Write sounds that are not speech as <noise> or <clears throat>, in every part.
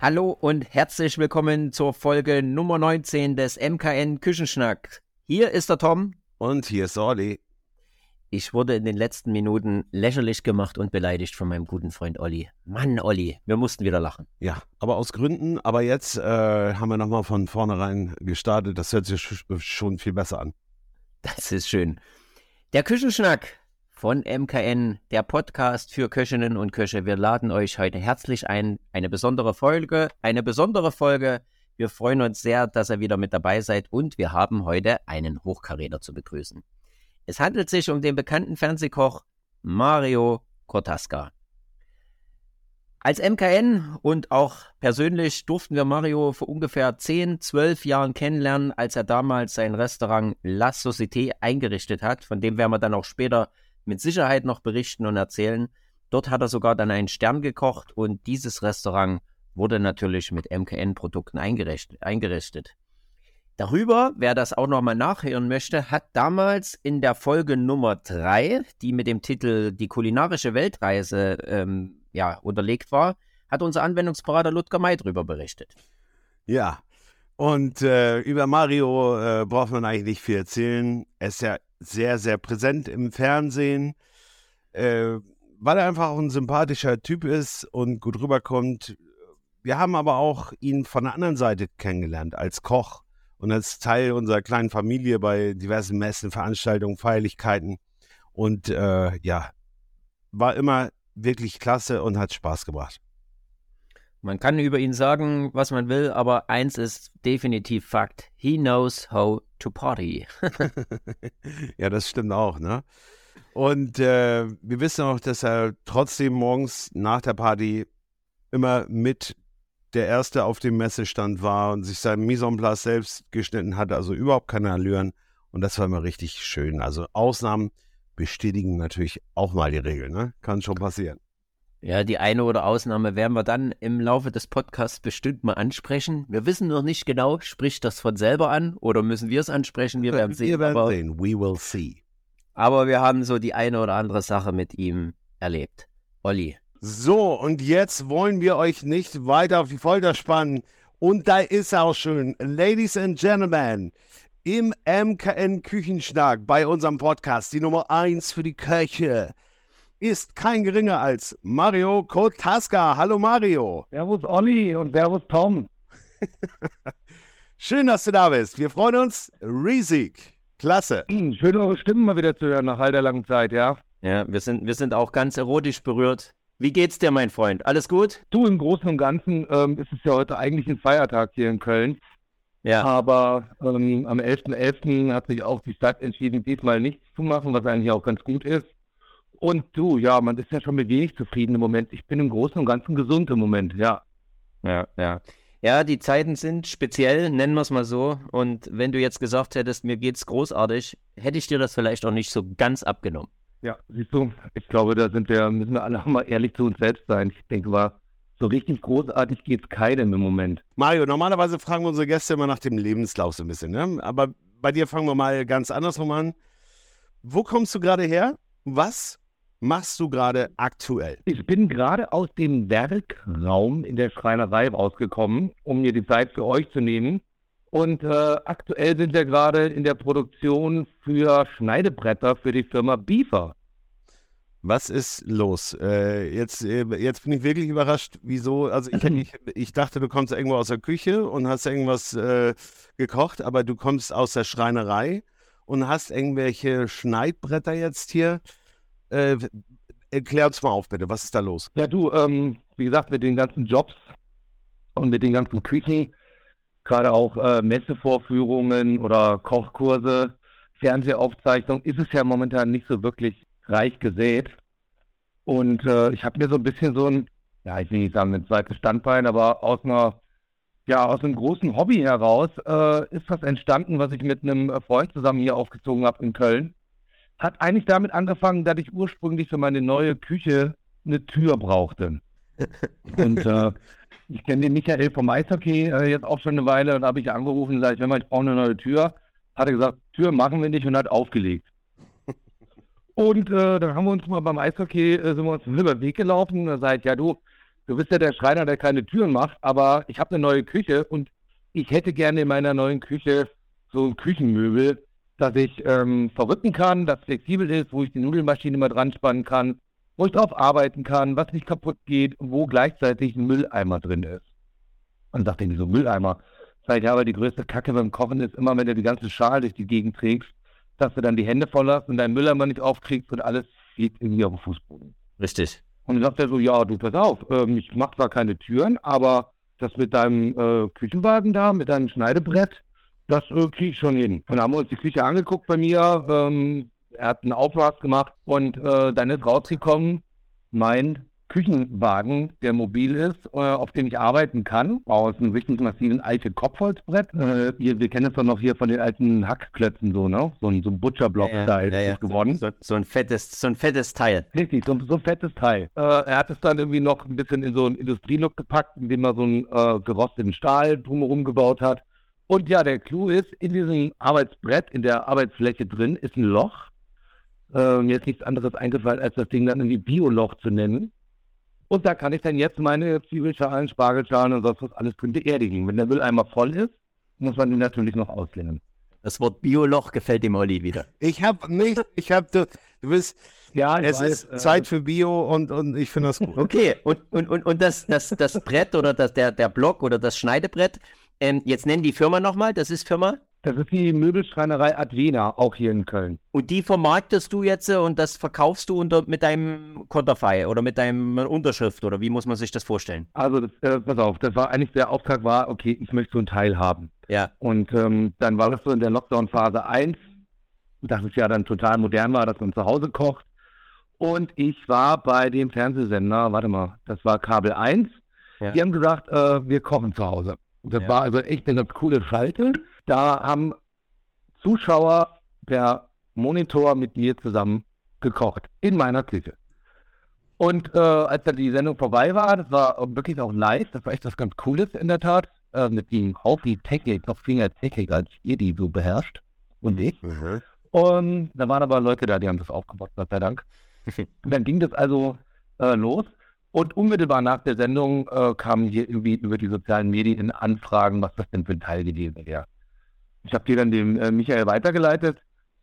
Hallo und herzlich willkommen zur Folge Nummer 19 des MKN Küchenschnack. Hier ist der Tom. Und hier ist Olli. Ich wurde in den letzten Minuten lächerlich gemacht und beleidigt von meinem guten Freund Olli. Mann, Olli, wir mussten wieder lachen. Ja, aber aus Gründen. Aber jetzt äh, haben wir nochmal von vornherein gestartet. Das hört sich schon viel besser an. Das ist schön. Der Küchenschnack von MKN, der Podcast für Köchinnen und Köche. Wir laden euch heute herzlich ein. Eine besondere Folge, eine besondere Folge. Wir freuen uns sehr, dass ihr wieder mit dabei seid und wir haben heute einen Hochkaräter zu begrüßen. Es handelt sich um den bekannten Fernsehkoch Mario Kortaska. Als MKN und auch persönlich durften wir Mario vor ungefähr 10, 12 Jahren kennenlernen, als er damals sein Restaurant La Société eingerichtet hat. Von dem werden wir dann auch später mit Sicherheit noch berichten und erzählen. Dort hat er sogar dann einen Stern gekocht und dieses Restaurant wurde natürlich mit MKN-Produkten eingerichtet. Darüber, wer das auch nochmal nachhören möchte, hat damals in der Folge Nummer 3, die mit dem Titel Die kulinarische Weltreise ähm, ja, unterlegt war, hat unser Anwendungsberater Ludger May darüber berichtet. Ja, und äh, über Mario äh, braucht man eigentlich nicht viel erzählen. Er ist ja sehr, sehr präsent im Fernsehen, äh, weil er einfach auch ein sympathischer Typ ist und gut rüberkommt. Wir haben aber auch ihn von der anderen Seite kennengelernt, als Koch und als Teil unserer kleinen Familie bei diversen Messen, Veranstaltungen, Feierlichkeiten. Und äh, ja, war immer wirklich klasse und hat Spaß gebracht. Man kann über ihn sagen, was man will, aber eins ist definitiv Fakt. He knows how to party. <laughs> ja, das stimmt auch, ne? Und äh, wir wissen auch, dass er trotzdem morgens nach der Party immer mit der Erste auf dem Messestand war und sich sein Mise en place selbst geschnitten hat, also überhaupt keine Allüren. Und das war immer richtig schön. Also Ausnahmen bestätigen natürlich auch mal die Regel, ne? Kann schon passieren. Ja, die eine oder Ausnahme werden wir dann im Laufe des Podcasts bestimmt mal ansprechen. Wir wissen noch nicht genau, spricht das von selber an oder müssen wir es ansprechen? Wir werden sehen. Wir werden aber, sehen. We will see. Aber wir haben so die eine oder andere Sache mit ihm erlebt. Olli, so, und jetzt wollen wir euch nicht weiter auf die Folter spannen. Und da ist auch schön, Ladies and Gentlemen, im MKN Küchenschnack bei unserem Podcast, die Nummer 1 für die Köche, ist kein geringer als Mario Kotaska. Hallo Mario. Servus Olli und Servus Tom. <laughs> Schön, dass du da bist. Wir freuen uns riesig. Klasse. Hm, schön, eure Stimmen mal wieder zu hören nach all der langen Zeit, ja? Ja, wir sind, wir sind auch ganz erotisch berührt. Wie geht's dir, mein Freund? Alles gut? Du, im Großen und Ganzen ähm, ist es ja heute eigentlich ein Feiertag hier in Köln. Ja. Aber ähm, am 11.11. .11. hat sich auch die Stadt entschieden, diesmal nichts zu machen, was eigentlich auch ganz gut ist. Und du, ja, man ist ja schon mit wenig zufrieden im Moment. Ich bin im Großen und Ganzen gesund im Moment, ja. Ja, ja. Ja, die Zeiten sind speziell, nennen wir es mal so. Und wenn du jetzt gesagt hättest, mir geht's großartig, hätte ich dir das vielleicht auch nicht so ganz abgenommen. Ja, siehst du, ich glaube, da sind wir, müssen wir alle <laughs> mal ehrlich zu uns selbst sein. Ich denke war so richtig großartig geht es keinem im Moment. Mario, normalerweise fragen wir unsere Gäste immer nach dem Lebenslauf so ein bisschen, ne? Aber bei dir fangen wir mal ganz andersrum an. Wo kommst du gerade her? Was machst du gerade aktuell? Ich bin gerade aus dem Werkraum in der Schreinerei rausgekommen, um mir die Zeit für euch zu nehmen. Und äh, aktuell sind wir gerade in der Produktion für Schneidebretter für die Firma Beaver. Was ist los? Äh, jetzt, äh, jetzt bin ich wirklich überrascht, wieso. Also ich, <clears throat> ich, ich, dachte, du kommst irgendwo aus der Küche und hast irgendwas äh, gekocht, aber du kommst aus der Schreinerei und hast irgendwelche Schneidbretter jetzt hier. Äh, erklär uns mal auf, bitte. Was ist da los? Ja, du, ähm, wie gesagt, mit den ganzen Jobs und mit den ganzen Küchen gerade auch äh, Messevorführungen oder Kochkurse, Fernsehaufzeichnungen, ist es ja momentan nicht so wirklich reich gesät. Und äh, ich habe mir so ein bisschen so ein, ja, ich will nicht sagen ein zweites Standbein, aber aus einer, ja, aus einem großen Hobby heraus äh, ist was entstanden, was ich mit einem Freund zusammen hier aufgezogen habe in Köln. Hat eigentlich damit angefangen, dass ich ursprünglich für meine neue Küche eine Tür brauchte. <laughs> Und äh, ich kenne den Michael vom Eishockey äh, jetzt auch schon eine Weile und habe ich angerufen und gesagt, wenn man, ich brauche eine neue Tür. Hat er gesagt, Tür machen wir nicht und hat aufgelegt. <laughs> Und äh, dann haben wir uns mal beim Eishockey, äh, sind wir uns über den Weg gelaufen. Und sage ich, ja du, du bist ja der Schreiner, der keine Türen macht, aber ich habe eine neue Küche und ich hätte gerne in meiner neuen Küche so ein Küchenmöbel, das ich ähm, verrücken kann, das flexibel ist, wo ich die Nudelmaschine mal dran spannen kann, wo ich drauf arbeiten kann, was nicht kaputt geht, wo gleichzeitig ein Mülleimer drin ist. Und sagt er, so Mülleimer. Sag ich, ja, aber die größte Kacke beim Kochen ist immer, wenn du die ganze Schale durch die Gegend trägst, dass du dann die Hände voll hast und deinen Mülleimer nicht aufkriegst und alles fliegt irgendwie auf den Fußboden. Richtig. Und dann sagt er so, ja, du pass auf, ähm, ich mache zwar keine Türen, aber das mit deinem äh, Küchenwagen da, mit deinem Schneidebrett, das äh, kriege ich schon hin. Und dann haben wir uns die Küche angeguckt bei mir, ähm, er hat einen Aufmaß gemacht und äh, dann ist rausgekommen, mein Küchenwagen, der mobil ist, äh, auf dem ich arbeiten kann, aus einem richtig massiven alten Kopfholzbrett. Äh, wir, wir kennen es doch noch hier von den alten Hackklötzen so, ne? So ein, so ein Butcherblock-Style ja, ja, ja. geworden. So, so, ein fettes, so ein fettes Teil. Richtig, so, so ein fettes Teil. Äh, er hat es dann irgendwie noch ein bisschen in so einen Industrielook gepackt, indem er so einen äh, gerosteten Stahl drumherum gebaut hat. Und ja, der Clou ist, in diesem Arbeitsbrett, in der Arbeitsfläche drin, ist ein Loch. Äh, mir ist nichts anderes eingefallen, als das Ding dann irgendwie Bioloch zu nennen. Und da kann ich dann jetzt meine Zwiebelschalen, Spargelschalen und sonst was alles drin beerdigen. Wenn der Mülleimer voll ist, muss man den natürlich noch ausleeren. Das Wort Bioloch gefällt dem Olli wieder. Ich habe nicht, ich habe, du, du bist, ja, es weiß, ist äh, Zeit für Bio und, und ich finde das gut. Okay, und, und, und, und das, das, das Brett oder das, der, der Block oder das Schneidebrett, ähm, jetzt nennen die Firma nochmal, das ist Firma? Das ist die Möbelschreinerei Advena, auch hier in Köln. Und die vermarktest du jetzt äh, und das verkaufst du unter, mit deinem Konterfei oder mit deinem Unterschrift oder wie muss man sich das vorstellen? Also, das, äh, pass auf, das war eigentlich der Auftrag war, okay, ich möchte so einen Teil haben. Ja. Und ähm, dann war das so in der Lockdown-Phase 1, dass es ja dann total modern war, dass man zu Hause kocht. Und ich war bei dem Fernsehsender, warte mal, das war Kabel 1. Ja. Die haben gesagt, äh, wir kochen zu Hause. Das ja. war also echt eine coole Schalte. Da haben Zuschauer per Monitor mit mir zusammen gekocht in meiner Küche. Und äh, als dann die Sendung vorbei war, das war wirklich auch live, das war echt was ganz Cooles in der Tat, äh, mit dem Haufi Technik, noch viel mehr Technik, als ihr die so beherrscht und ich. Mhm. Und da waren aber Leute da, die haben das aufgebaut, Gott sei Dank. <laughs> dann ging das also äh, los. Und unmittelbar nach der Sendung äh, kamen hier irgendwie über die sozialen Medien Anfragen, was das denn für ein Teil gewesen wäre. Ich habe die dann dem äh, Michael weitergeleitet.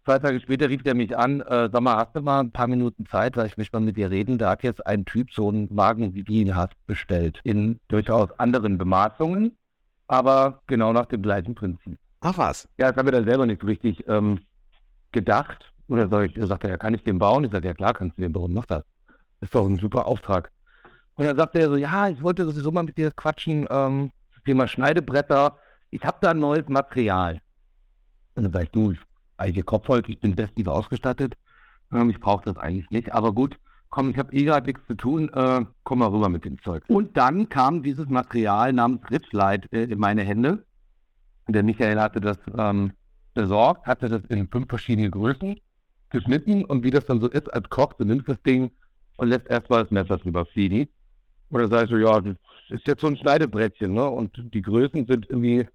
Zwei Tage später rief er mich an, äh, sag mal, hast du mal ein paar Minuten Zeit, weil ich möchte mal mit dir reden. Da hat jetzt ein Typ so einen Wagen, wie du ihn hast, bestellt. In durchaus anderen Bemaßungen, aber genau nach dem gleichen Prinzip. Ach was? Ja, das haben wir dann selber nicht so richtig ähm, gedacht. Oder soll ich, sagt er, ja, kann ich den bauen? Ich sage, ja klar, kannst du den bauen, mach. Das ist doch ein super Auftrag. Und dann sagte er so, ja, ich wollte sowieso mal mit dir quatschen, ähm, Thema Schneidebretter. Ich habe da ein neues Material. Und dann sag ich, du, ich alte Kopfholz, ich bin bestens ausgestattet. Ähm, ich brauche das eigentlich nicht. Aber gut, komm, ich habe eh gerade nichts zu tun, äh, komm mal rüber mit dem Zeug. Und dann kam dieses Material namens Ritschlight äh, in meine Hände. Und der Michael hatte das ähm, besorgt, hatte das in fünf verschiedene Größen geschnitten und wie das dann so ist als Koch, du nimmst das Ding und lässt erstmal das Messer drüber fliegen. Oder sagst du, ja, das ist jetzt so ein Schneidebrettchen, ne? Und die Größen sind irgendwie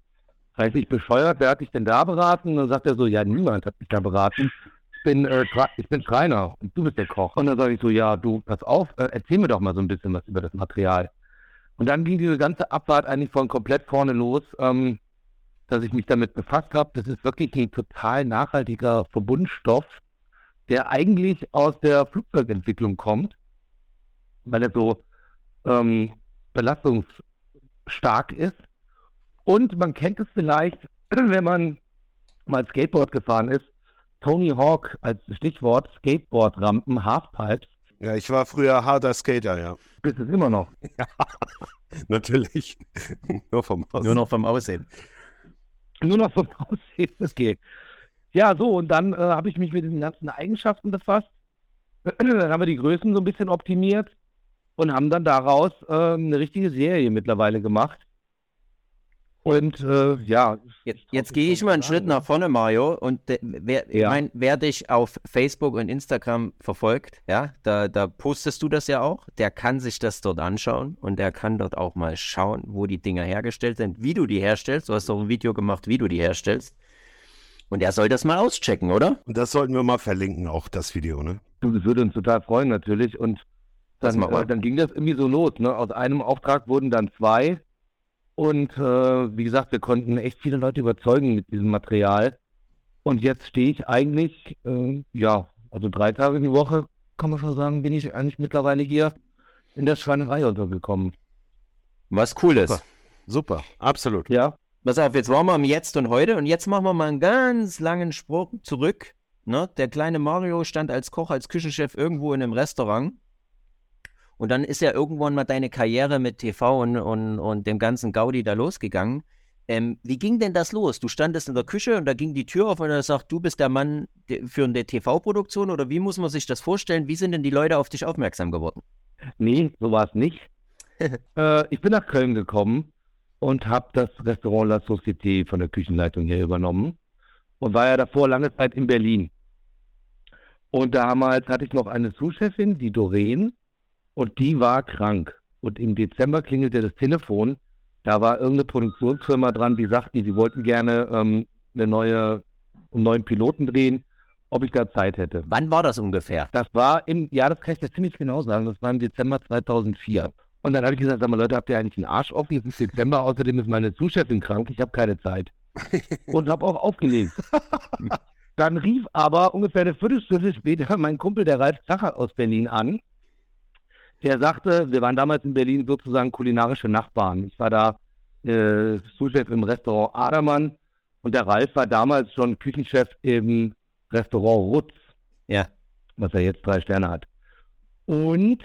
reichlich bescheuert. Wer hat dich denn da beraten? Und dann sagt er so, ja, niemand hat mich da beraten. Ich bin, äh, ich bin Schreiner und du bist der Koch. Und dann sage ich so, ja, du, pass auf, äh, erzähl mir doch mal so ein bisschen was über das Material. Und dann ging diese ganze Abfahrt eigentlich von komplett vorne los, ähm, dass ich mich damit befasst habe. Das ist wirklich ein total nachhaltiger Verbundstoff, der eigentlich aus der Flugzeugentwicklung kommt, weil er so ähm, belastungsstark ist. Und man kennt es vielleicht, <clears throat> wenn man mal Skateboard gefahren ist, Tony Hawk als Stichwort, Skateboardrampen, Halfpipes. Ja, ich war früher harter Skater, ja. Bist es immer noch? <laughs> Ja, natürlich. Nur vom Aussehen. Nur noch vom Aussehen. Nur noch vom Aussehen, das geht. Ja, so, und dann äh, habe ich mich mit den ganzen Eigenschaften befasst. <clears throat> dann haben wir die Größen so ein bisschen optimiert und haben dann daraus äh, eine richtige Serie mittlerweile gemacht. Und äh, ja. Jetzt, jetzt gehe ich mal einen Schritt nach vorne, Mario. Und wer, ja. mein, wer dich auf Facebook und Instagram verfolgt, ja, da, da postest du das ja auch. Der kann sich das dort anschauen und der kann dort auch mal schauen, wo die Dinger hergestellt sind, wie du die herstellst. Du hast auch ein Video gemacht, wie du die herstellst. Und er soll das mal auschecken, oder? Und das sollten wir mal verlinken, auch das Video, ne? Du, Das würde uns total freuen natürlich. Und dann, äh, dann ging das irgendwie so los. Ne? Aus einem Auftrag wurden dann zwei. Und äh, wie gesagt, wir konnten echt viele Leute überzeugen mit diesem Material. Und jetzt stehe ich eigentlich, äh, ja, also drei Tage die Woche, kann man schon sagen, bin ich eigentlich mittlerweile hier in der Schreinerei untergekommen. Was cool ist. Super. Super, absolut. Ja, Pass auf, jetzt waren wir im Jetzt und Heute und jetzt machen wir mal einen ganz langen Sprung zurück. Ne? Der kleine Mario stand als Koch, als Küchenchef irgendwo in einem Restaurant. Und dann ist ja irgendwann mal deine Karriere mit TV und, und, und dem ganzen Gaudi da losgegangen. Ähm, wie ging denn das los? Du standest in der Küche und da ging die Tür auf und er sagt, du bist der Mann für eine TV-Produktion oder wie muss man sich das vorstellen? Wie sind denn die Leute auf dich aufmerksam geworden? nee, so war es nicht. <laughs> äh, ich bin nach Köln gekommen und habe das Restaurant La Société von der Küchenleitung hier übernommen und war ja davor lange Zeit in Berlin. Und damals hatte ich noch eine Sous-Chefin, die Doreen, und die war krank. Und im Dezember klingelte das Telefon. Da war irgendeine Produktionsfirma dran, die sagten, sie wollten gerne ähm, eine neue, einen neuen Piloten drehen, ob ich da Zeit hätte. Wann war das ungefähr? Das war im, ja, das kann ich dir ziemlich genau sagen, das war im Dezember 2004. Und dann habe ich gesagt, sag mal Leute, habt ihr eigentlich einen Arsch offen? Jetzt ist Dezember, außerdem ist meine Zuschefin krank, ich habe keine Zeit. <laughs> Und habe auch aufgelegt. <laughs> Dann rief aber ungefähr eine Viertelstunde später mein Kumpel, der Ralf Zacher aus Berlin an. Der sagte, wir waren damals in Berlin sozusagen kulinarische Nachbarn. Ich war da äh, Souschef im Restaurant Adermann und der Ralf war damals schon Küchenchef im Restaurant Rutz Ja. was er jetzt drei Sterne hat. Und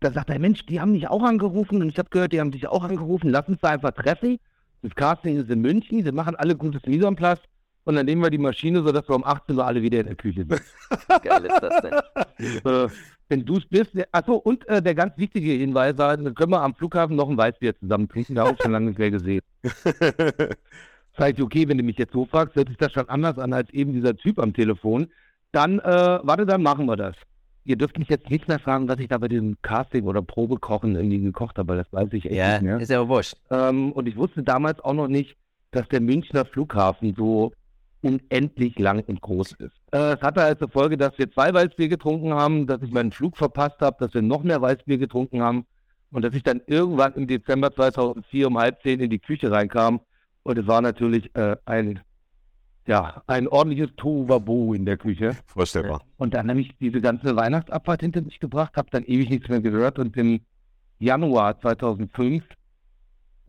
da sagt er, Mensch, die haben mich auch angerufen und ich habe gehört, die haben dich auch angerufen, lass uns da einfach treffen. Das Casting ist in München, sie machen alle gutes place und dann nehmen wir die Maschine, sodass wir um 18 Uhr alle wieder in der Küche sind. <laughs> Geil ist das denn? <laughs> wenn du es bist, achso, und äh, der ganz wichtige Hinweis war, dann können wir am Flughafen noch ein Weißbier zusammen trinken, da habe ich schon lange nicht mehr gesehen. <laughs> Ich, okay, wenn du mich jetzt so fragst, hört sich das schon anders an als eben dieser Typ am Telefon. Dann, äh, warte, dann machen wir das. Ihr dürft mich jetzt nicht mehr fragen, was ich da bei diesem Casting oder Probekochen irgendwie gekocht habe, weil das weiß ich echt Ja, nicht mehr. ist ja wurscht. Ähm, und ich wusste damals auch noch nicht, dass der Münchner Flughafen so unendlich lang und groß ist. Äh, es hatte als Folge, dass wir zwei Weißbier getrunken haben, dass ich meinen Flug verpasst habe, dass wir noch mehr Weißbier getrunken haben und dass ich dann irgendwann im Dezember 2004 um halb zehn in die Küche reinkam und es war natürlich äh, ein, ja, ein ordentliches Tohuwabohu in der Küche. Vorstellbar. Und dann habe ich diese ganze Weihnachtsabfahrt hinter mich gebracht, habe dann ewig nichts mehr gehört und im Januar 2005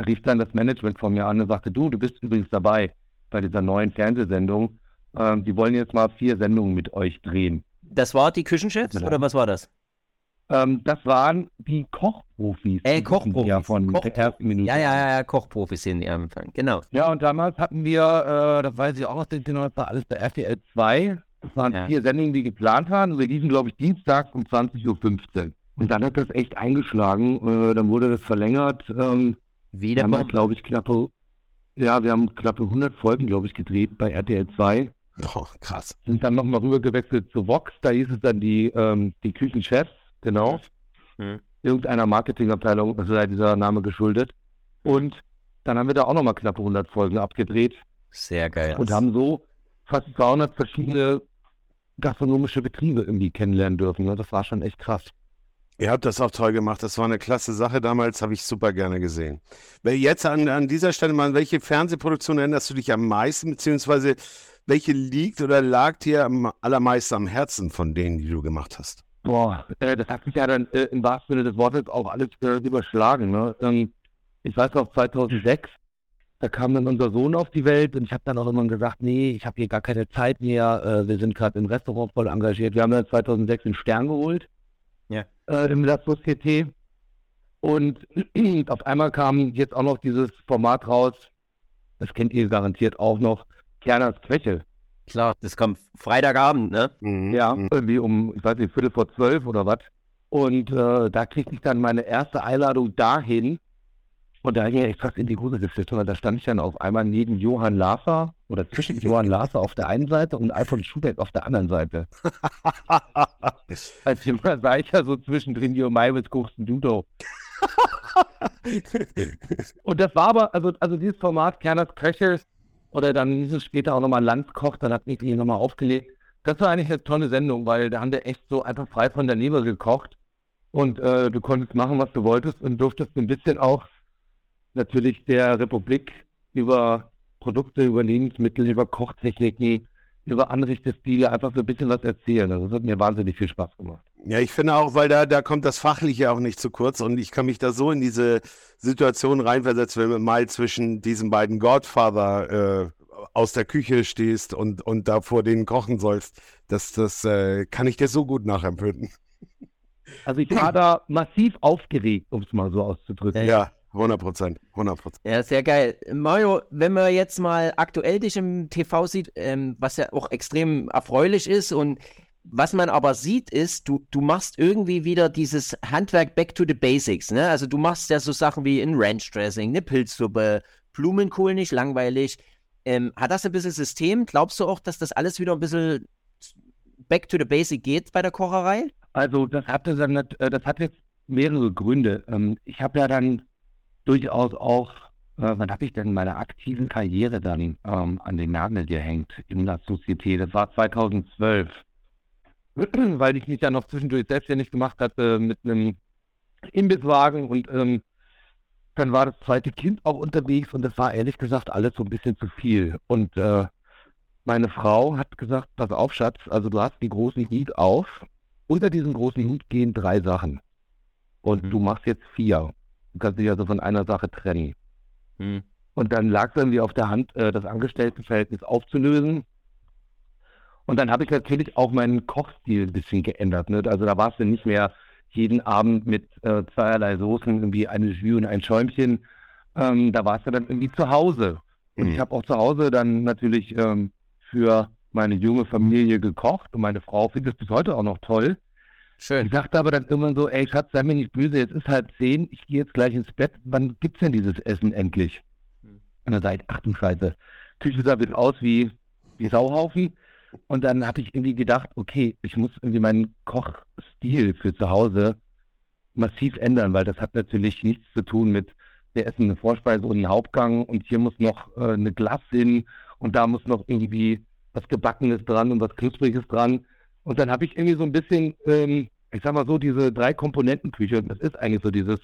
rief dann das Management von mir an und sagte, du, du bist übrigens dabei bei dieser neuen Fernsehsendung. Ähm, die wollen jetzt mal vier Sendungen mit euch drehen. Das war die Küchenchefs Genau. oder was war das? Ähm, das waren die Kochprofis. Äh, Kochprofis. Ja, von der Minute. Ja, ja, ja, ja, Kochprofis sind die am Anfang. Genau. Ja, und damals hatten wir, äh, das weiß ich auch noch, das war alles bei RTL 2. Das waren Ja. vier Sendungen, die geplant waren. Wir liefen, glaube ich, Dienstag um 20.15 Uhr. Und dann hat das echt eingeschlagen. Äh, dann wurde das verlängert. Ähm, Wieder haben, mal. glaube ich, knappe, ja, wir haben knappe 100 Folgen, glaube ich, gedreht bei RTL 2. Oh, krass. Sind dann nochmal rüber gewechselt zu Vox. Da hieß es dann die, ähm, die Küchenchefs, genau. Mhm. Irgendeiner Marketingabteilung, also sei dieser Name geschuldet. Und dann haben wir da auch nochmal knappe 100 Folgen abgedreht. Sehr geil. und haben so fast 200 verschiedene gastronomische Betriebe irgendwie kennenlernen dürfen. Ne? Das war schon echt krass. Ihr habt das auch toll gemacht. Das war eine klasse Sache damals, habe ich super gerne gesehen. Jetzt an, an dieser Stelle mal, welche Fernsehproduktion erinnerst du dich am meisten, beziehungsweise welche liegt oder lag dir am allermeisten am Herzen von denen, die du gemacht hast? Boah, äh, das hat sich ja dann äh, im wahrsten Sinne des Wortes auch alles äh, überschlagen. Ne? Ähm, ich weiß noch, 2006, da kam dann unser Sohn auf die Welt und ich habe dann auch immer gesagt, nee, ich habe hier gar keine Zeit mehr. Äh, wir sind gerade im Restaurant voll engagiert. Wir haben dann 2006 den Stern geholt. Ja. Äh, Im La Société. Und <clears throat> auf einmal kam jetzt auch noch dieses Format raus, das kennt ihr garantiert auch noch, Kerners Köche. Klar, das kommt Freitagabend, ne? Mhm. Ja, Mhm. irgendwie um, ich weiß nicht, Viertel vor zwölf oder was. Und äh, da kriegte ich dann meine erste Einladung dahin. Und da ging ich fast in die Hose geschüttet, weil da stand ich dann auf einmal neben Johann Lafer oder zwischen <laughs> Johann Lafer auf der einen Seite und Alfons Schubeck auf der anderen Seite. <laughs> Als immer war ich ja so zwischendrin, Jo Mai, was guckst denn du da? Und das war aber, also, also dieses Format Kerners Köche, Oder dann ist es später auch nochmal Landkoch, dann hat mich nochmal aufgelegt. Das war eigentlich eine tolle Sendung, weil da haben wir echt so einfach frei von der Leber gekocht. Und äh, du konntest machen, was du wolltest und durftest ein bisschen auch natürlich der Republik über Produkte, über Lebensmittel, über Kochtechniken, über Anrichtestile einfach so ein bisschen was erzählen. Also das hat mir wahnsinnig viel Spaß gemacht. Ja, ich finde auch, weil da, da kommt das Fachliche auch nicht zu kurz und ich kann mich da so in diese Situation reinversetzen, wenn man mal zwischen diesen beiden Godfather äh, aus der Küche stehst und, und da vor denen kochen sollst. Das, das äh, kann ich dir so gut nachempfinden. Also ich war da massiv aufgeregt, um es mal so auszudrücken. Ja, 100 Prozent, 100 Prozent. Ja, sehr geil. Mario, wenn man jetzt mal aktuell dich im TV sieht, ähm, was ja auch extrem erfreulich ist und was man aber sieht, ist, du, du machst irgendwie wieder dieses Handwerk back to the basics. Ne? Also du machst ja so Sachen wie ein Ranch Dressing, eine Pilzsuppe, Blumenkohl nicht langweilig. Ähm, hat das ein bisschen System? Glaubst du auch, dass das alles wieder ein bisschen back to the basic geht bei der Kocherei? Also das dann, äh, das hat jetzt mehrere Gründe. Ähm, ich habe ja dann durchaus auch, äh, wann habe ich denn meine aktiven Karriere dann ähm, an den Nagel gehängt in der Société? Das war 2012, <clears throat> weil ich mich ja noch zwischendurch selbstständig gemacht hatte mit einem Imbisswagen und ähm, dann war das zweite Kind auch unterwegs und das war ehrlich gesagt alles so ein bisschen zu viel. Und äh, meine Frau hat gesagt, pass auf, Schatz, also du hast die großen Hut auf. Unter diesem großen Hut gehen drei Sachen. Und mhm. du machst jetzt vier. Du kannst dich also von einer Sache trennen. Mhm. Und dann lag es irgendwie auf der Hand, äh, das Angestelltenverhältnis aufzulösen. Und dann habe ich natürlich auch meinen Kochstil ein bisschen geändert. Ne? Also da war es dann nicht mehr jeden Abend mit äh, zweierlei Soßen, irgendwie eine Jus und ein Schäumchen. Ähm, da warst du dann irgendwie zu Hause. Und mhm. ich habe auch zu Hause dann natürlich ähm, für meine junge Familie gekocht und meine Frau findet es bis heute auch noch toll. Schön. Ich sagte aber dann immer so, ey Schatz, sei mir nicht böse, jetzt ist halb zehn, ich gehe jetzt gleich ins Bett, wann gibt's denn dieses Essen endlich? Mhm. Und dann sage ich, ach du Scheiße, Küche sah wieder aus wie, wie Sauhaufen. Und dann habe ich irgendwie gedacht, okay, ich muss irgendwie meinen Kochstil für zu Hause massiv ändern, weil das hat natürlich nichts zu tun mit, wir essen eine Vorspeise und einen Hauptgang und hier muss noch äh, eine Glas hin und da muss noch irgendwie was Gebackenes dran und was Knuspriges dran. Und dann habe ich irgendwie so ein bisschen, ähm, ich sag mal so, diese drei Komponentenküche, das ist eigentlich so dieses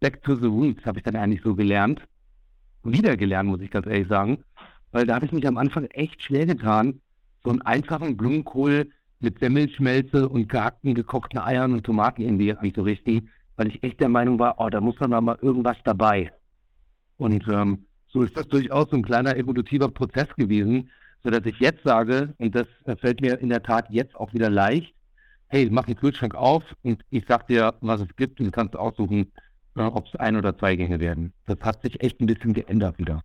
Back to the Roots, habe ich dann eigentlich so gelernt. Wieder gelernt, muss ich ganz ehrlich sagen. Weil da habe ich mich am Anfang echt schwer getan, so einen einfachen Blumenkohl mit Semmelschmelze und gehackten, gekochten Eiern und Tomaten irgendwie nicht so richtig, weil ich echt der Meinung war, oh, da muss dann mal irgendwas dabei. Und ähm, so ist das durchaus so ein kleiner evolutiver Prozess gewesen, sodass ich jetzt sage, und das fällt mir in der Tat jetzt auch wieder leicht, hey, mach den Kühlschrank auf und ich sag dir, was es gibt und du kannst aussuchen, äh, ob es ein oder zwei Gänge werden. Das hat sich echt ein bisschen geändert wieder.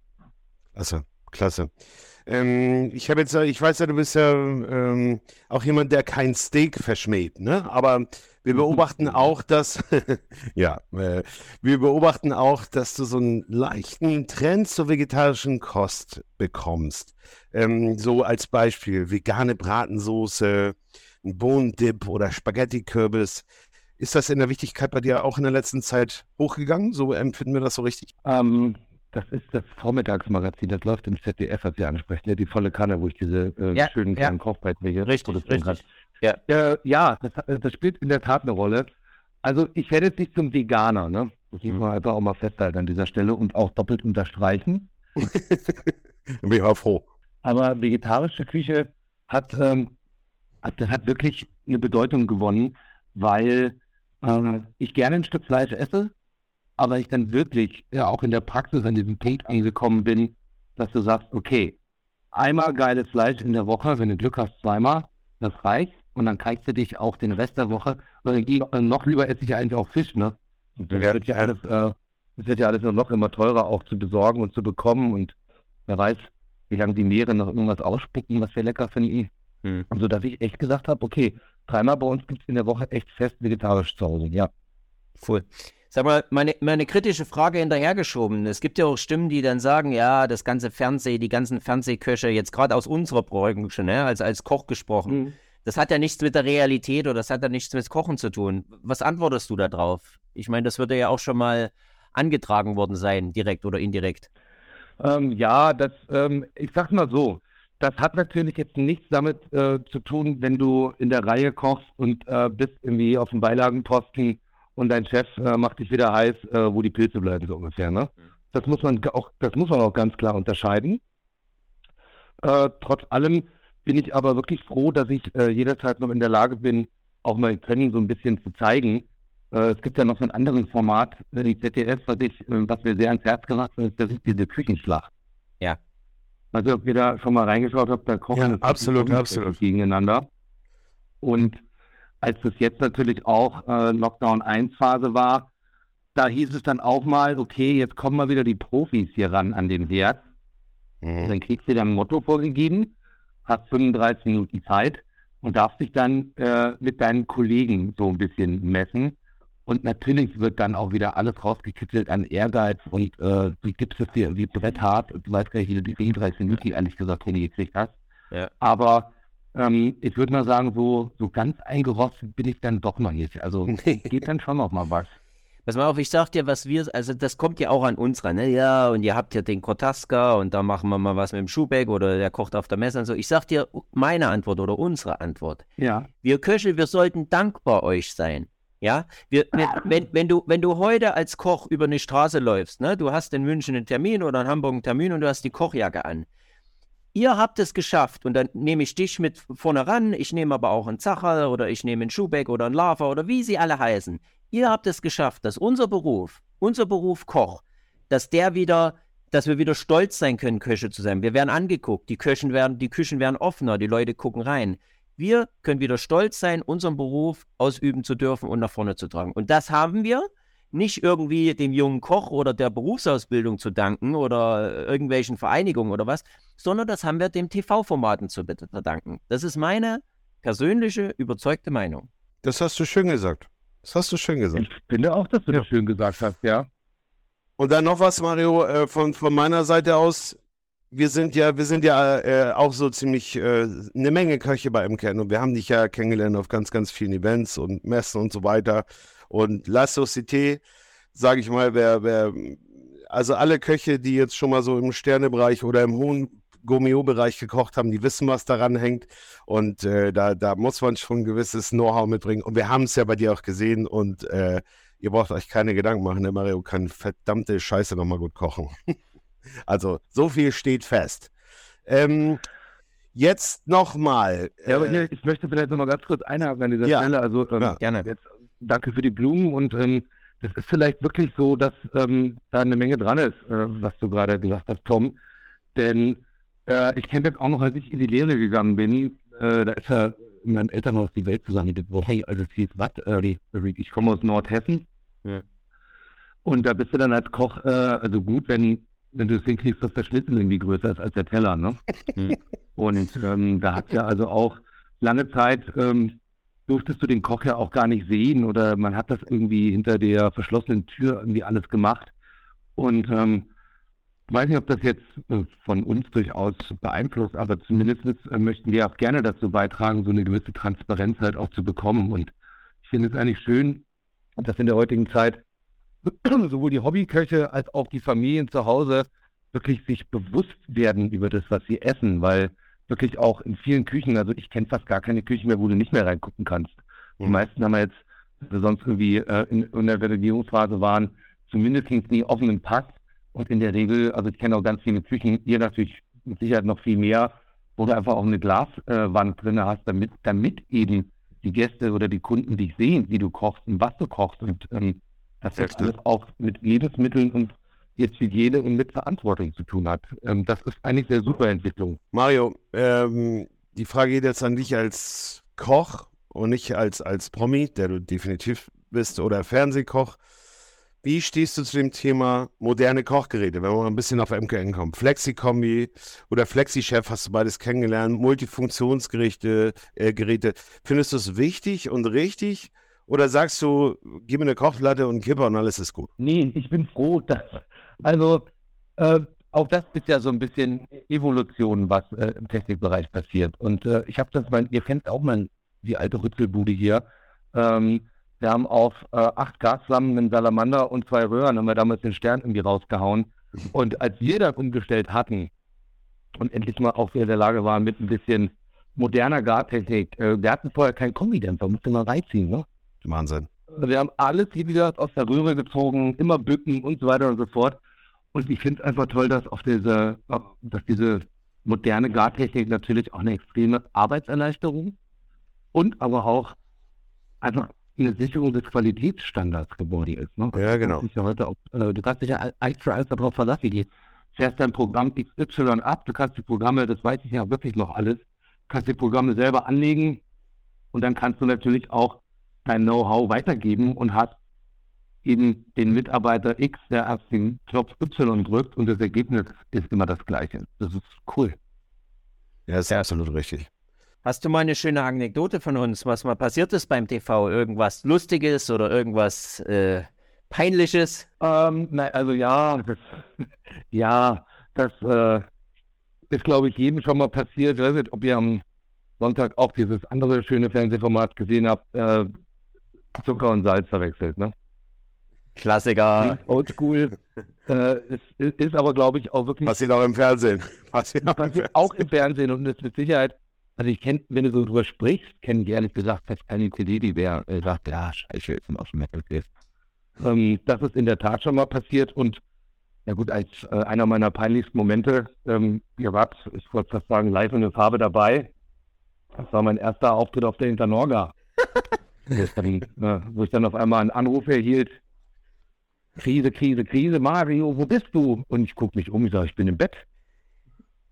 Also, klasse. Ähm, ich habe jetzt, ich weiß ja, du bist ja ähm, auch jemand, der kein Steak verschmäht, ne? Aber wir <laughs> beobachten auch, dass, <laughs> ja, äh, wir beobachten auch, dass du so einen leichten Trend zur vegetarischen Kost bekommst. Ähm, so als Beispiel vegane Bratensoße, ein Bohnendip oder Spaghetti-Kürbis. Ist das in der Wichtigkeit bei dir auch in der letzten Zeit hochgegangen? So empfinden wir das so richtig? Ähm, das ist das Vormittagsmagazin, das läuft im ZDF, was Sie ansprechen, ja, die volle Kanne, wo ich diese äh, ja, schönen ja. kleinen Kochbeiträge richtig, richtig. Ja, äh, ja das, das, spielt in der Tat eine Rolle. Also ich werde jetzt nicht zum Veganer, ne? Das muss man mhm. einfach auch mal festhalten an dieser Stelle und auch doppelt unterstreichen. <laughs> Bin ich auch froh. Aber vegetarische Küche hat, ähm, hat, hat wirklich eine Bedeutung gewonnen, weil äh, ich gerne ein Stück Fleisch esse, aber ich dann wirklich ja auch in der Praxis an diesem Punkt angekommen bin, dass du sagst, okay, einmal geiles Fleisch in der Woche, wenn du Glück hast, zweimal, das reicht. Und dann kannst du dich auch den Rest der Woche, äh, noch lieber esse ich ja eigentlich auch Fisch, ne? Und das wird ja alles, äh, wird ja alles noch immer teurer auch zu besorgen und zu bekommen und wer weiß, wie lange die Meere noch irgendwas ausspucken, was wir lecker finden. Hm. Also, dass ich echt gesagt habe, okay, dreimal bei uns gibt es in der Woche echt fest vegetarisch zu Hause, ja. Cool. Sag mal, meine, meine kritische Frage hinterhergeschoben. Es gibt ja auch Stimmen, die dann sagen, ja, das ganze Fernseh, die ganzen Fernsehköche, jetzt gerade aus unserer Branche, ne, als, als Koch gesprochen, mhm. das hat ja nichts mit der Realität oder das hat ja nichts mit Kochen zu tun. Was antwortest du da drauf? Ich meine, das würde ja auch schon mal angetragen worden sein, direkt oder indirekt. Ähm, ja, das, ähm, ich sag's mal so, das hat natürlich jetzt nichts damit äh, zu tun, wenn du in der Reihe kochst und äh, bist irgendwie auf dem Beilagenposten und dein Chef äh, macht dich wieder heiß, äh, wo die Pilze bleiben, so ungefähr. Ne? Das muss man auch, das muss man auch ganz klar unterscheiden. Äh, trotz allem bin ich aber wirklich froh, dass ich äh, jederzeit noch in der Lage bin, auch mein Können so ein bisschen zu zeigen. Es gibt ja noch so ein anderes Format, die ZDF, was, ich, was mir sehr ans Herz geraten ist, das ist diese Küchenschlacht. Ja. Also ob ihr da schon mal reingeschaut habt, da kochen Ja, absolut, absolut. gegeneinander. Und als das jetzt natürlich auch äh, Lockdown 1 Phase war, da hieß es dann auch mal, okay, jetzt kommen mal wieder die Profis hier ran an den Herd. Mhm. Dann kriegst du dann ein Motto vorgegeben, hast 35 Minuten Zeit und darfst dich dann äh, mit deinen Kollegen so ein bisschen messen. Und natürlich wird dann auch wieder alles rausgekitzelt an Ehrgeiz und äh, du gibst es dir wie Brett hart du weißt gar nicht, wie du die 34 Minuten ehrlich gesagt hingekriegt hast. Ja. Aber ähm, ich würde mal sagen, so, so ganz eingerostet bin ich dann doch noch nicht. Also <laughs> geht dann schon noch mal was. Pass mal auf, ich sag dir, was wir, also das kommt ja auch an uns ran, ne? Ja, und ihr habt ja den Kotaska und da machen wir mal was mit dem Schuhbeck oder der kocht auf der Messe und so. Ich sag dir meine Antwort oder unsere Antwort. Ja. Wir Köche, wir sollten dankbar euch sein. Ja, wir, wenn, wenn, wenn, du, wenn du heute als Koch über eine Straße läufst, ne, du hast in München einen Termin oder in Hamburg einen Termin und du hast die Kochjacke an. Ihr habt es geschafft und dann nehme ich dich mit vorne ran, ich nehme aber auch einen Zacherl oder ich nehme einen Schuhbeck oder einen Lava oder wie sie alle heißen. Ihr habt es geschafft, dass unser Beruf, unser Beruf Koch, dass der wieder, dass wir wieder stolz sein können, Köche zu sein. Wir werden angeguckt, die Köchen werden, die Küchen werden offener, die Leute gucken rein. Wir können wieder stolz sein, unseren Beruf ausüben zu dürfen und nach vorne zu tragen. Und das haben wir nicht irgendwie dem jungen Koch oder der Berufsausbildung zu danken oder irgendwelchen Vereinigungen oder was, sondern das haben wir dem TV-Formaten zu verdanken. Das ist meine persönliche, überzeugte Meinung. Das hast du schön gesagt. Das hast du schön gesagt. Ich finde auch, dass du Ja. das schön gesagt hast, ja. Und dann noch was, Mario, äh, von, von meiner Seite aus. Wir sind ja, wir sind ja äh, auch so ziemlich äh, eine Menge Köche bei MKN und wir haben dich ja kennengelernt auf ganz, ganz vielen Events und Messen und so weiter. Und La Société, sage ich mal, wer, wer, also alle Köche, die jetzt schon mal so im Sternebereich oder im hohen Gourmet-Bereich gekocht haben, die wissen, was daran hängt. Und äh, da, da muss man schon ein gewisses Know-how mitbringen. Und wir haben es ja bei dir auch gesehen und äh, ihr braucht euch keine Gedanken machen, der Mario kann verdammte Scheiße nochmal gut kochen. Also, so viel steht fest. Ähm, jetzt nochmal. Ja, aber äh, hier, ich möchte vielleicht noch mal ganz kurz einhaken an dieser Ja. Stelle. Also ähm, Ja. Gerne. jetzt danke für die Blumen und ähm, das ist vielleicht wirklich so, dass ähm, da eine Menge dran ist, äh, was du gerade gesagt hast, Tom. Denn äh, ich kenne das auch noch, als ich in die Lehre gegangen bin. Äh, da ist ja in meinem Elternhaus die Welt zusammengebrochen. Hey, also es hieß was? Äh, ich komme aus Nordhessen. Ja. Und da bist du dann als Koch, äh, also gut, wenn, wenn du es hinkriegst, dass der Schnitzel irgendwie größer ist als der Teller, ne? Hm. <laughs> Und ähm, da hat ja also auch lange Zeit ähm, durftest du den Koch ja auch gar nicht sehen oder man hat das irgendwie hinter der verschlossenen Tür irgendwie alles gemacht. Und ähm, ich weiß nicht, ob das jetzt äh, von uns durchaus beeinflusst, aber zumindest äh, möchten wir auch gerne dazu beitragen, so eine gewisse Transparenz halt auch zu bekommen. Und ich finde es eigentlich schön, dass in der heutigen Zeit <clears throat> sowohl die Hobbyköche als auch die Familien zu Hause wirklich sich bewusst werden über das, was sie essen, weil wirklich auch in vielen Küchen, also ich kenne fast gar keine Küchen mehr, wo du nicht mehr reingucken kannst. Die Mhm. meisten haben jetzt, wir sonst irgendwie äh, in, in der Renovierungsphase waren, zumindest nie offenen Pack. Und in der Regel, also ich kenne auch ganz viele Küchen, hier natürlich mit Sicherheit noch viel mehr, wo du einfach auch eine Glaswand äh, drin hast, damit, damit eben die Gäste oder die Kunden dich sehen, wie du kochst und was du kochst. Und ähm, das Sehr jetzt alles auch mit Lebensmitteln und jetzt Hygiene und mit Verantwortung zu tun hat. Ähm, das ist eigentlich eine super Entwicklung. Mario, ähm, die Frage geht jetzt an dich als Koch und nicht als, als Promi, der du definitiv bist, oder Fernsehkoch. Wie stehst du zu dem Thema moderne Kochgeräte, wenn wir mal ein bisschen auf MKN kommen? Flexi-Kombi oder Flexi-Chef hast du beides kennengelernt, Multifunktionsgeräte, äh, Geräte. Findest du es wichtig und richtig? Oder sagst du, gib mir eine Kochplatte und Kipper und alles ist gut? Nee, ich bin froh, dass. Also, äh, auch das ist ja so ein bisschen Evolution, was äh, im Technikbereich passiert. Und äh, ich habe das, mein, ihr kennt auch mal die alte Rützelbude hier. Ähm, wir haben auf äh, acht Gasflammen, einen Salamander und zwei Röhren, haben wir damals den Stern irgendwie rausgehauen. Und als wir dann umgestellt hatten und endlich mal auch wieder in der Lage waren mit ein bisschen moderner Gartechnik, äh, wir hatten vorher keinen Kombidämpfer, musste man reinziehen, ne? Wahnsinn. Wir haben alles hier wieder aus der Röhre gezogen, immer bücken und so weiter und so fort. Und ich finde es einfach toll, dass auf diese, dass diese moderne Gartechnik natürlich auch eine extreme Arbeitserleichterung und aber auch einfach eine Sicherung des Qualitätsstandards geworden ist. Ne? Ja, genau. Du, ja heute auch, äh, du kannst dich ja eins für eins darauf verlassen. Du fährst dein Programm XY ab, du kannst die Programme, das weiß ich ja wirklich noch alles, kannst die Programme selber anlegen und dann kannst du natürlich auch dein Know-how weitergeben und hast eben den Mitarbeiter X, der erst den Knopf Y drückt und das Ergebnis ist immer das gleiche. Das ist cool. Ja, ist ja. absolut richtig. Hast du mal eine schöne Anekdote von uns, was mal passiert ist beim TV? Irgendwas Lustiges oder irgendwas äh, Peinliches? Ähm, na, also ja, das, <laughs> ja, das äh, ist, glaube ich, jedem schon mal passiert. Ich weiß nicht, ob ihr am Sonntag auch dieses andere schöne Fernsehformat gesehen habt, äh, Zucker und Salz verwechselt, ne? Klassiker. Oldschool. <laughs> äh, es, ist aber, glaube ich, auch wirklich. Passiert auch im Fernsehen. <laughs> Passiert auch, im Fernsehen. auch im Fernsehen und ist mit Sicherheit. Also ich kenne, wenn du so drüber sprichst, kenne ich ehrlich gesagt fast keine CD, die wer äh, sagt, ja, scheiße, ist ein aus dem Metal ähm, Das ist in der Tat schon mal passiert und ja gut, als äh, einer meiner peinlichsten Momente, ähm, ihr wart, ich wollte fast sagen, live in der Farbe dabei. Das war mein erster Auftritt auf der Internorga. <laughs> dann, wo ich dann auf einmal einen Anruf erhielt, Krise, Krise, Krise, Mario, wo bist du? Und ich gucke mich um, ich sage, ich bin im Bett.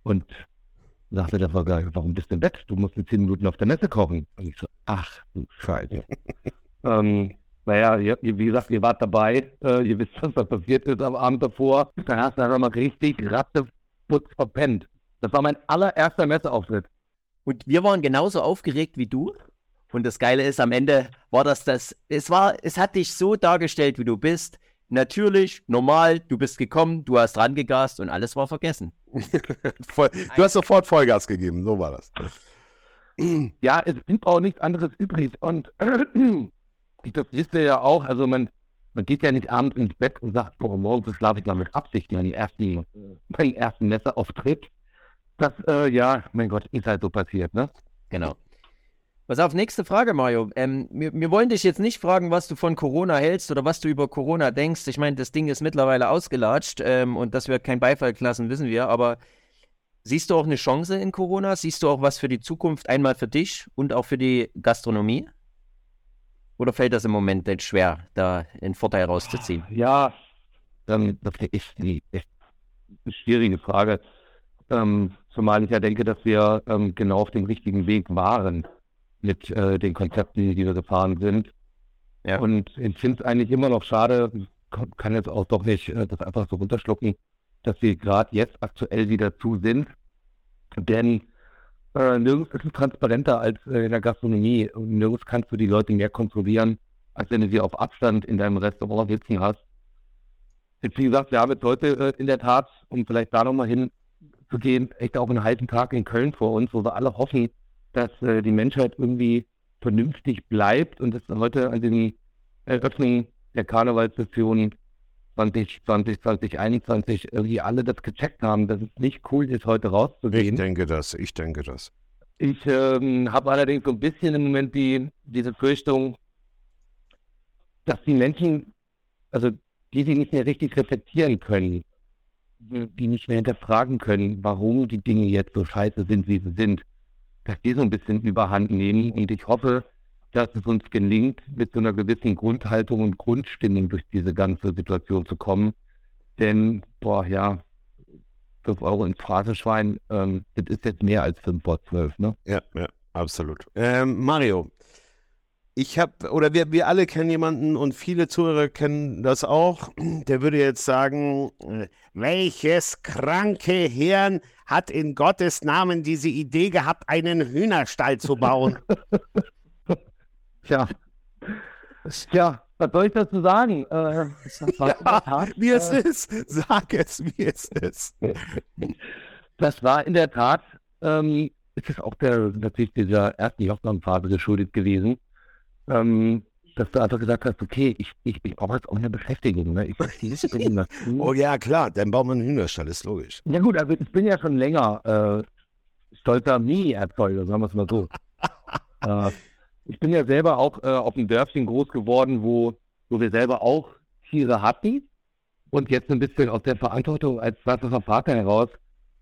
Und sagte der Frau, warum bist du im Bett? Du musst in zehn Minuten auf der Messe kochen. Und ich so, ach du Scheiße. <laughs> ähm, naja, ihr, wie gesagt, ihr wart dabei, äh, ihr wisst, was da passiert ist am Abend davor. Da hast du einfach mal richtig ratzeputz verpennt. Das war mein allererster Messeauftritt. Und wir waren genauso aufgeregt wie du. Und das Geile ist, am Ende war das das, es war, es hat dich so dargestellt, wie du bist natürlich, normal, du bist gekommen, du hast rangegast und alles war vergessen. <laughs> du hast sofort Vollgas gegeben, so war das. Ja, es blieb auch nichts anderes übrig. Und <clears throat> das wisst ihr ja auch, also man, man geht ja nicht abends ins Bett und sagt, boah, morgen schlafe ich mal mit Absicht meinen ersten, meinen ersten Messerauftritt. Das, äh, ja, mein Gott, ist halt so passiert, ne? Genau. Pass auf, nächste Frage, Mario. Ähm, wir, wir, wollen dich jetzt nicht fragen, was du von Corona hältst oder was du über Corona denkst. Ich meine, das Ding ist mittlerweile ausgelatscht ähm, und dass wir kein Beifall klassen, wissen wir. Aber siehst du auch eine Chance in Corona? Siehst du auch was für die Zukunft, einmal für dich und auch für die Gastronomie? Oder fällt das im Moment jetzt schwer, da einen Vorteil rauszuziehen? Ja, ähm, das ist eine schwierige Frage. Ähm, zumal ich ja denke, dass wir ähm, genau auf dem richtigen Weg waren mit äh, den Konzepten, die wir gefahren sind. Ja. Und ich finde es eigentlich immer noch schade, kann jetzt auch doch nicht äh, das einfach so runterschlucken, dass wir gerade jetzt aktuell wieder zu sind. Denn äh, nirgends ist es transparenter als äh, in der Gastronomie. Und nirgends kannst du die Leute mehr kontrollieren, als wenn du sie auf Abstand in deinem Restaurant sitzen hast. Jetzt, wie gesagt, wir haben jetzt heute äh, in der Tat, um vielleicht da nochmal hinzugehen, echt auch einen halben Tag in Köln vor uns, wo wir alle hoffen, dass äh, die Menschheit irgendwie vernünftig bleibt und dass heute an den Eröffnungen der Karnevalssession 2020, 2021 irgendwie alle das gecheckt haben, dass es nicht cool ist, heute rauszugehen. Ich denke das, ich denke das. Ich ähm, habe allerdings so ein bisschen im Moment die, diese Fürchtung, dass die Menschen, also die sie nicht mehr richtig reflektieren können, die nicht mehr hinterfragen können, warum die Dinge jetzt so scheiße sind, wie sie sind dass die so ein bisschen überhand nehmen. Und ich hoffe, dass es uns gelingt, mit so einer gewissen Grundhaltung und Grundstimmung durch diese ganze Situation zu kommen. Denn, boah, ja, 5 Euro ins Phrasenschwein, ähm, das ist jetzt mehr als 5 vor 12, ne? Ja, ja, absolut. Ähm, Mario, ich habe, oder wir, wir alle kennen jemanden und viele Zuhörer kennen das auch, <clears throat> der würde jetzt sagen, äh, welches kranke Hirn hat in Gottes Namen diese Idee gehabt, einen Hühnerstall zu bauen? <laughs> Tja, Tja, was soll ich dazu sagen? Äh, <laughs> ja, wie es äh, ist, <laughs> sag es, wie es ist. Das war in der Tat, ähm, ist es auch der, natürlich dieser ersten Lockdown-Phase geschuldet gewesen ähm, dass du einfach gesagt hast, okay, ich, ich, ich brauche jetzt auch eine Beschäftigung. Ne? Ich, bin <laughs> oh ja, klar, dann baut man einen Hühnerstall, ist logisch. Ja gut, also ich bin ja schon länger äh, stolzer Mini-Erzeuger, sagen wir es mal so. <laughs> äh, ich bin ja selber auch äh, auf dem Dörfchen groß geworden, wo, wo wir selber auch Tiere hatten. Und jetzt ein bisschen aus der Verantwortung als zweifacher Vater heraus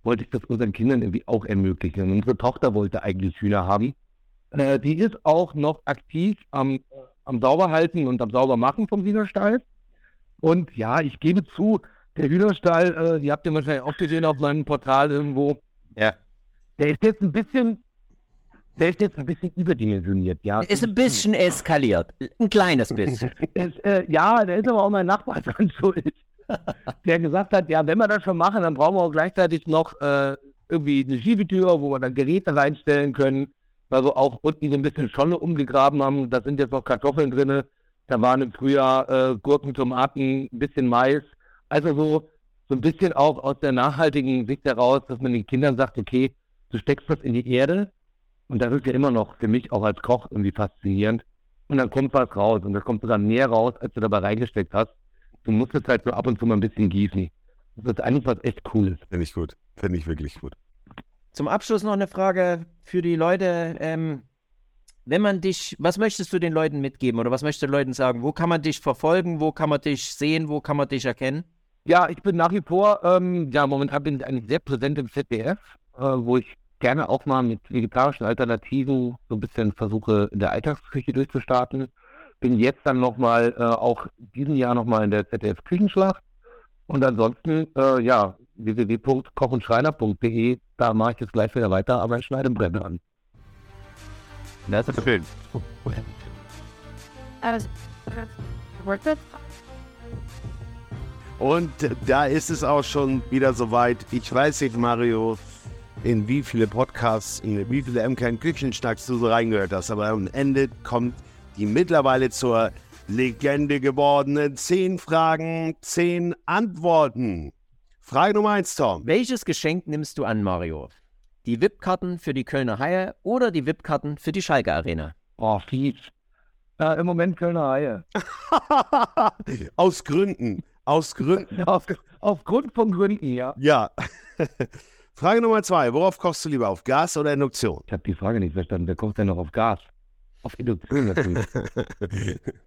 wollte ich das unseren Kindern irgendwie auch ermöglichen. Unsere Tochter wollte eigentlich Hühner haben. Äh, die ist auch noch aktiv am, am Sauberhalten und am Saubermachen vom Hühnerstall. Und ja, ich gebe zu, der Hühnerstall, äh, die habt ihr wahrscheinlich auch gesehen auf meinem Portal irgendwo. Ja. Der ist jetzt ein bisschen der ist jetzt ein bisschen überdimensioniert, ja. Ist ein bisschen eskaliert. Ein kleines bisschen. <laughs> es, äh, ja, der ist aber auch mein Nachbar <laughs> dran schuld. der gesagt hat, ja, wenn wir das schon machen, dann brauchen wir auch gleichzeitig noch äh, irgendwie eine Schiebetür, wo wir dann Geräte reinstellen können. Also auch unten so ein bisschen Scholle umgegraben haben. Da sind jetzt noch Kartoffeln drin. Da waren im Frühjahr äh, Gurken, Tomaten, ein bisschen Mais. Also so, so ein bisschen auch aus der nachhaltigen Sicht heraus, dass man den Kindern sagt, okay, du steckst was in die Erde, und das ist ja immer noch für mich auch als Koch irgendwie faszinierend. Und dann kommt was raus und da kommt sogar mehr raus, als du dabei reingesteckt hast. Du musst jetzt halt so ab und zu mal ein bisschen gießen. Das ist eigentlich was echt Cooles. Finde ich gut. Finde ich wirklich gut. Zum Abschluss noch eine Frage für die Leute. Ähm, wenn man dich, was möchtest du den Leuten mitgeben oder was möchtest du den Leuten sagen? Wo kann man dich verfolgen? Wo kann man dich sehen? Wo kann man dich erkennen? Ja, ich bin nach wie vor, ähm, ja, momentan bin ich eigentlich sehr präsent im ZDF, äh, wo ich gerne auch mal mit vegetarischen Alternativen so ein bisschen versuche, in der Alltagsküche durchzustarten. Bin jetzt dann nochmal, äh, auch diesen Jahr nochmal in der ZDF Küchenschlacht. Und ansonsten, äh, ja, www.kochundschreiner.de, da mache ich jetzt gleich wieder weiter, aber ich schneide im Brennen an. Das ist schön. <laughs> Und da ist es auch schon wieder soweit. Ich weiß nicht, Mario, in wie viele Podcasts, in wie viele MKN Küchenschnacks du so reingehört hast. Aber am Ende kommt die mittlerweile zur Legende gewordenen 10 Fragen, 10 Antworten. Frage Nummer 1, Tom. Welches Geschenk nimmst du an, Mario? Die VIP-Karten für die Kölner Haie oder die VIP-Karten für die Schalke Arena? Oh, fies. Äh, Im Moment Kölner Haie. <laughs> Aus Gründen. Aus Gründen. <laughs> Auf, aufgrund von Gründen, ja. Ja. <laughs> Frage Nummer zwei. Worauf kochst du lieber? Auf Gas oder Induktion? Ich habe die Frage nicht verstanden. Wer kocht denn noch auf Gas? Auf Induktion natürlich.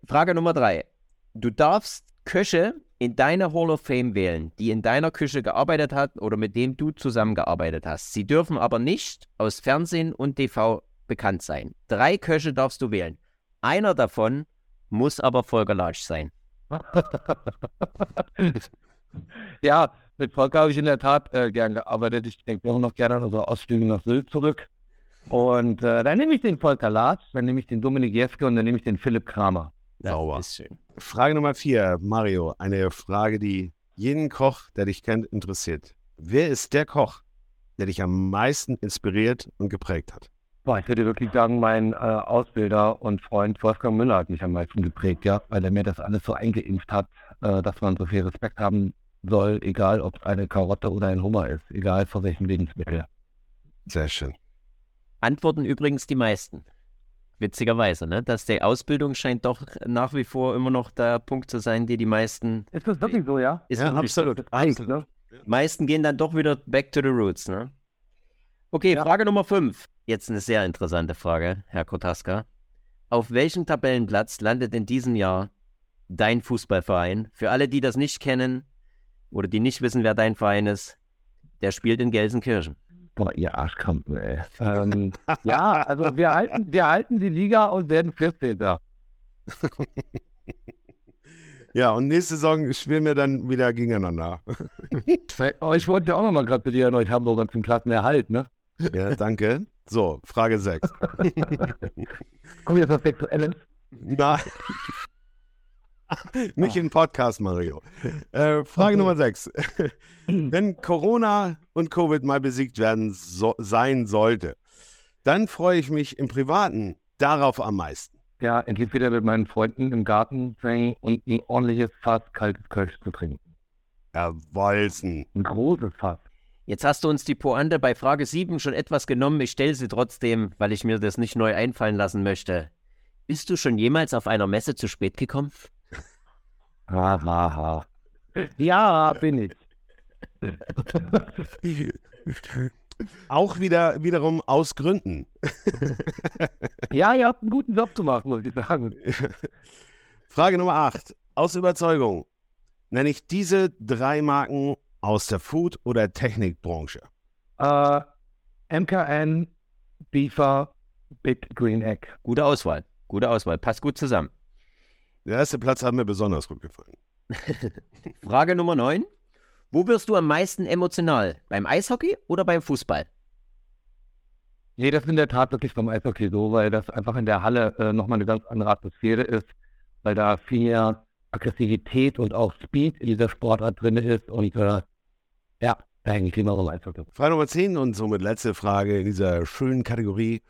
Frage Nummer drei. Du darfst Köche in deine Hall of Fame wählen, die in deiner Küche gearbeitet hat oder mit dem du zusammengearbeitet hast. Sie dürfen aber nicht aus Fernsehen und TV bekannt sein. Drei Köche darfst du wählen. Einer davon muss aber Volker Latsch sein. <laughs> ja, mit Volker habe ich in der Tat äh, gern gearbeitet. Ich denke auch noch gerne an unsere Ausflüge nach Sylt zurück. Und äh, dann nehme ich den Volker Latz, dann nehme ich den Dominik Jeske und dann nehme ich den Philipp Kramer. Sauber. Frage Nummer vier, Mario. Eine Frage, die jeden Koch, der dich kennt, interessiert. Wer ist der Koch, der dich am meisten inspiriert und geprägt hat? Boah, ich würde wirklich sagen, mein äh, Ausbilder und Freund Wolfgang Müller hat mich am meisten geprägt, ja, weil er mir das alles so eingeimpft hat, äh, dass man so viel Respekt haben soll, egal ob es eine Karotte oder ein Hummer ist, egal von welchem Lebensmittel. Sehr schön. Antworten übrigens die meisten. Witzigerweise, ne? Dass die Ausbildung scheint doch nach wie vor immer noch der Punkt zu sein, die die meisten. Ist das wirklich so, ja? Ist ja, absolut. So. absolut. Ne? meisten gehen dann doch wieder back to the roots, ne? Okay, ja. Frage Nummer 5. Jetzt eine sehr interessante Frage, Herr Kotaska. Auf welchem Tabellenplatz landet in diesem Jahr dein Fußballverein? Für alle, die das nicht kennen, oder die nicht wissen, wer dein Verein ist, der spielt in Gelsenkirchen. Boah, ihr Arschkrampen, ey. ähm, ja, also wir halten, wir halten die Liga und werden 14. <laughs> ja, und nächste Saison spielen wir dann wieder gegeneinander. <laughs> oh, ich wollte ja auch nochmal gratulieren euch Hamburger zum Klassenerhalt, ne? Ja, danke. So, Frage 6. Kommen wir jetzt auf Sexuelles? Nein. <laughs> Nicht in Podcast, Mario. Äh, Frage Nummer 6. <clears throat> Wenn Corona und Covid mal besiegt werden so, sein sollte, dann freue ich mich im Privaten darauf am meisten. Ja, endlich wieder mit meinen Freunden im Garten hängen und ein ordentliches Fass kaltes Kölsch zu trinken. Erwalzen. Ein großes Fass. Jetzt hast du uns die Pointe bei Frage 7 schon etwas genommen. Ich stelle sie trotzdem, weil ich mir das nicht neu einfallen lassen möchte. Bist du schon jemals auf einer Messe zu spät gekommen? Ha, ha, ha. Ja, bin ich. Auch wieder wiederum aus Gründen. <laughs> Ja, ihr habt einen guten Job gemacht, muss ich sagen. Frage Nummer 8. Aus Überzeugung nenne ich diese drei Marken aus der Food- oder Technikbranche. Äh, MKN, Beaver, Big Green Egg. Gute Auswahl. Gute Auswahl. Passt gut zusammen. Der erste Platz hat mir besonders gut gefallen. <laughs> Frage Nummer 9. Wo wirst du am meisten emotional? Beim Eishockey oder beim Fußball? Nee, das ist in der Tat wirklich beim Eishockey so, weil das einfach in der Halle äh, nochmal eine ganz andere Atmosphäre ist, weil da viel mehr Aggressivität und auch Speed in dieser Sportart drin ist und äh, ja, da hänge ich immer beim Eishockey. Frage Nummer 10 und somit letzte Frage in dieser schönen Kategorie.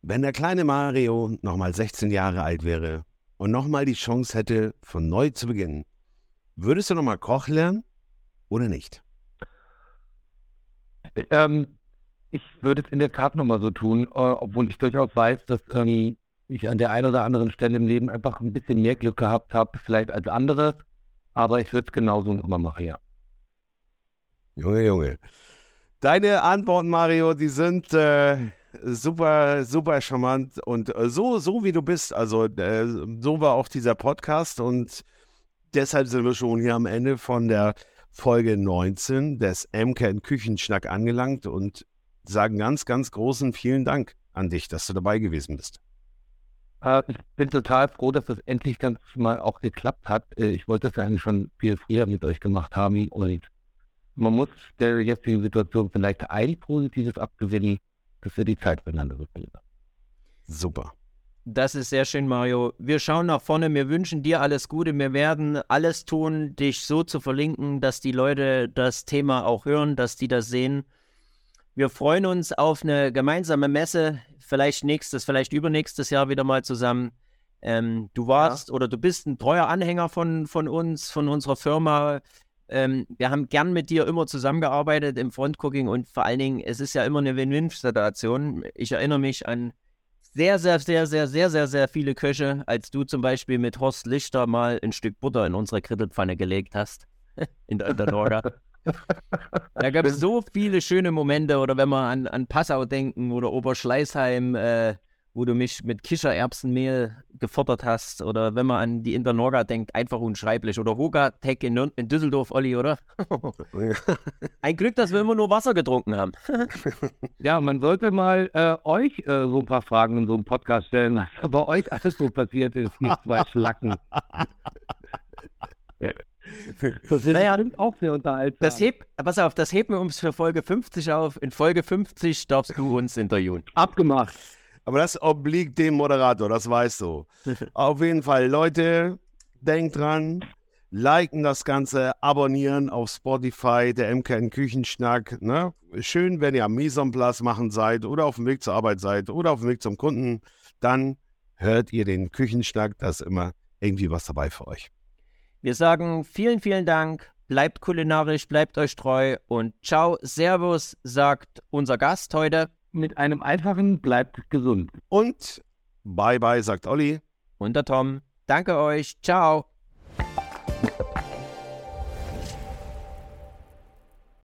Wenn der kleine Mario nochmal 16 Jahre alt wäre und nochmal die Chance hätte, von neu zu beginnen, würdest du nochmal Koch lernen oder nicht? Ähm, ich würde es in der Tat nochmal so tun, äh, obwohl ich durchaus weiß, dass ähm, ich an der einen oder anderen Stelle im Leben einfach ein bisschen mehr Glück gehabt habe, vielleicht als andere. Aber ich würde es genauso nochmal machen, ja. Junge, Junge. Deine Antworten, Mario, die sind äh, super, super charmant und äh, so, so wie du bist. Also, äh, so war auch dieser Podcast und deshalb sind wir schon hier am Ende von der Folge 19 des MKN Küchenschnack angelangt und sagen ganz, ganz großen vielen Dank an dich, dass du dabei gewesen bist. Äh, ich bin total froh, dass das endlich ganz mal auch geklappt hat. Ich wollte das eigentlich schon viel früher mit euch gemacht haben und man muss der jetzigen Situation vielleicht ein Positives abgewinnen, dass wir die Zeit miteinander verbringen. Super. Das ist sehr schön, Mario. Wir schauen nach vorne. Wir wünschen dir alles Gute. Wir werden alles tun, dich so zu verlinken, dass die Leute das Thema auch hören, dass die das sehen. Wir freuen uns auf eine gemeinsame Messe, vielleicht nächstes, vielleicht übernächstes Jahr wieder mal zusammen. Ähm, du warst ja. oder du bist ein treuer Anhänger von, von uns, von unserer Firma. Ähm, wir haben gern mit dir immer zusammengearbeitet im Frontcooking und vor allen Dingen, es ist ja immer eine Win-Win-Situation. Ich erinnere mich an sehr, sehr, sehr, sehr, sehr, sehr, sehr viele Köche, als du zum Beispiel mit Horst Lichter mal ein Stück Butter in unsere Krittelpfanne gelegt hast. <laughs> in der, in der Norga. da gab es so viele schöne Momente, oder wenn wir an, an Passau denken oder Oberschleißheim, äh, wo du mich mit Kichererbsenmehl gefordert hast, oder wenn man an die Internorga denkt, einfach unschreiblich. Oder Hogatec in, in Düsseldorf, Olli, oder? <laughs> <laughs> ein Glück, dass wir immer nur Wasser getrunken haben. <laughs> ja, man sollte mal äh, euch äh, so ein paar Fragen in so einem Podcast stellen, was bei euch alles so passiert ist, die zwei Schlacken. Das ist naja, auch sehr unterhaltsam. Das heb, pass auf, das heben wir uns für Folge 50 auf. In Folge 50 darfst du uns interviewen. Abgemacht. Aber das obliegt dem Moderator, das weißt du. <laughs> auf jeden Fall, Leute, denkt dran, liken das Ganze, abonnieren auf Spotify, der MKN Küchenschnack. Ne? Schön, wenn ihr am place machen seid oder auf dem Weg zur Arbeit seid oder auf dem Weg zum Kunden, dann hört ihr den Küchenschnack, da ist immer irgendwie was dabei für euch. Wir sagen vielen, vielen Dank. Bleibt kulinarisch, bleibt euch treu und ciao, Servus, sagt unser Gast heute mit einem einfachen, bleibt gesund. Und bye bye, sagt Olli. Und der Tom. Danke euch. Ciao.